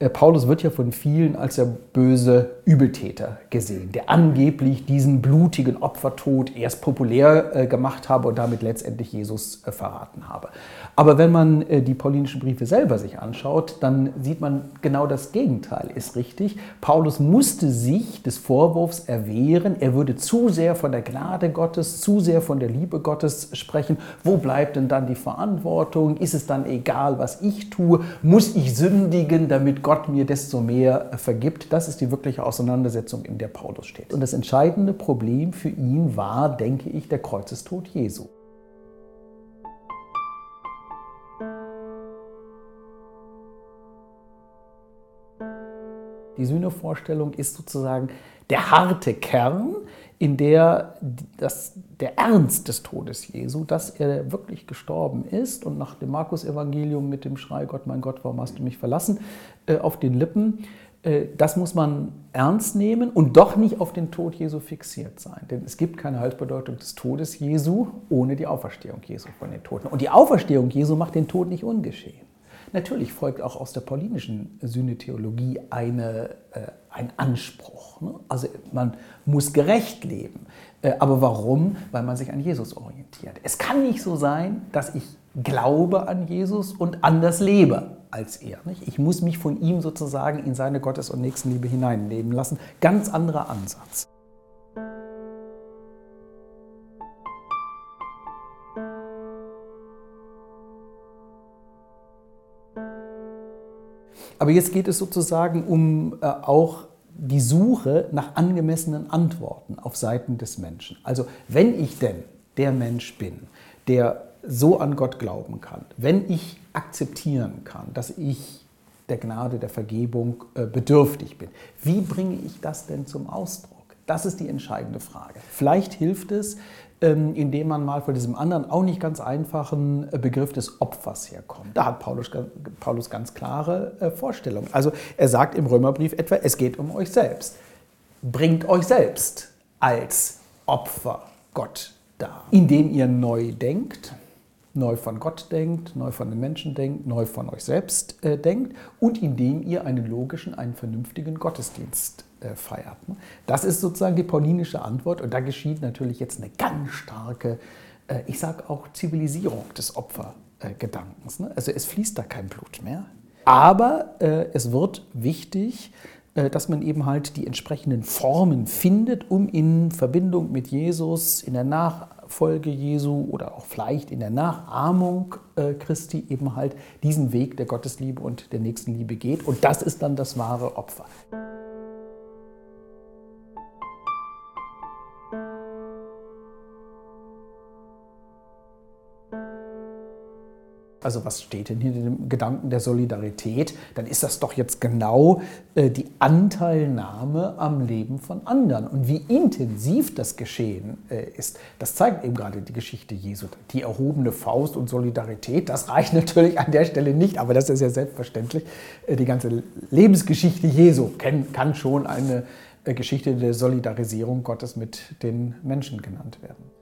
Äh, Paulus wird ja von vielen als der böse Übeltäter gesehen, der angeblich diesen blutigen Opfertod erst populär äh, gemacht habe und damit letztendlich Jesus äh, verraten habe. Aber wenn man die paulinischen Briefe selber sich anschaut, dann sieht man genau das Gegenteil ist richtig. Paulus musste sich des Vorwurfs erwehren, er würde zu sehr von der Gnade Gottes, zu sehr von der Liebe Gottes sprechen. Wo bleibt denn dann die Verantwortung? Ist es dann egal, was ich tue? Muss ich sündigen, damit Gott Gott mir desto mehr vergibt. Das ist die wirkliche Auseinandersetzung, in der Paulus steht. Und das entscheidende Problem für ihn war, denke ich, der Kreuzestod Jesu. Die Sühnevorstellung ist sozusagen der harte Kern, in der das, der Ernst des Todes Jesu, dass er wirklich gestorben ist und nach dem Markus-Evangelium mit dem Schrei, Gott, mein Gott, warum hast du mich verlassen, äh, auf den Lippen, äh, das muss man ernst nehmen und doch nicht auf den Tod Jesu fixiert sein. Denn es gibt keine Halsbedeutung des Todes Jesu ohne die Auferstehung Jesu von den Toten. Und die Auferstehung Jesu macht den Tod nicht ungeschehen. Natürlich folgt auch aus der paulinischen Sühnetheologie eine, äh, ein Anspruch. Ne? Also man muss gerecht leben. Äh, aber warum? Weil man sich an Jesus orientiert. Es kann nicht so sein, dass ich glaube an Jesus und anders lebe als er. Nicht? Ich muss mich von ihm sozusagen in seine Gottes- und Nächstenliebe hineinleben lassen. Ganz anderer Ansatz. Aber jetzt geht es sozusagen um äh, auch die Suche nach angemessenen Antworten auf Seiten des Menschen. Also wenn ich denn der Mensch bin, der so an Gott glauben kann, wenn ich akzeptieren kann, dass ich der Gnade, der Vergebung äh, bedürftig bin, wie bringe ich das denn zum Ausdruck? Das ist die entscheidende Frage. Vielleicht hilft es, ähm, indem man mal von diesem anderen, auch nicht ganz einfachen äh, Begriff des Opfers herkommt. Da hat Paulus, Paulus ganz klare äh, Vorstellungen. Also er sagt im Römerbrief etwa, es geht um euch selbst. Bringt euch selbst als Opfer Gott dar, indem ihr neu denkt, neu von Gott denkt, neu von den Menschen denkt, neu von euch selbst äh, denkt und indem ihr einen logischen, einen vernünftigen Gottesdienst äh, feiert. Ne? Das ist sozusagen die paulinische Antwort und da geschieht natürlich jetzt eine ganz starke, äh, ich sage auch Zivilisierung des Opfergedankens. Ne? Also es fließt da kein Blut mehr, aber äh, es wird wichtig, dass man eben halt die entsprechenden Formen findet, um in Verbindung mit Jesus, in der Nachfolge Jesu oder auch vielleicht in der Nachahmung Christi eben halt diesen Weg der Gottesliebe und der Nächstenliebe geht. Und das ist dann das wahre Opfer. Also was steht denn hinter dem Gedanken der Solidarität? Dann ist das doch jetzt genau äh, die Anteilnahme am Leben von anderen. Und wie intensiv das Geschehen äh, ist, das zeigt eben gerade die Geschichte Jesu. Die erhobene Faust und Solidarität, das reicht natürlich an der Stelle nicht, aber das ist ja selbstverständlich. Äh, die ganze Lebensgeschichte Jesu kann, kann schon eine äh, Geschichte der Solidarisierung Gottes mit den Menschen genannt werden.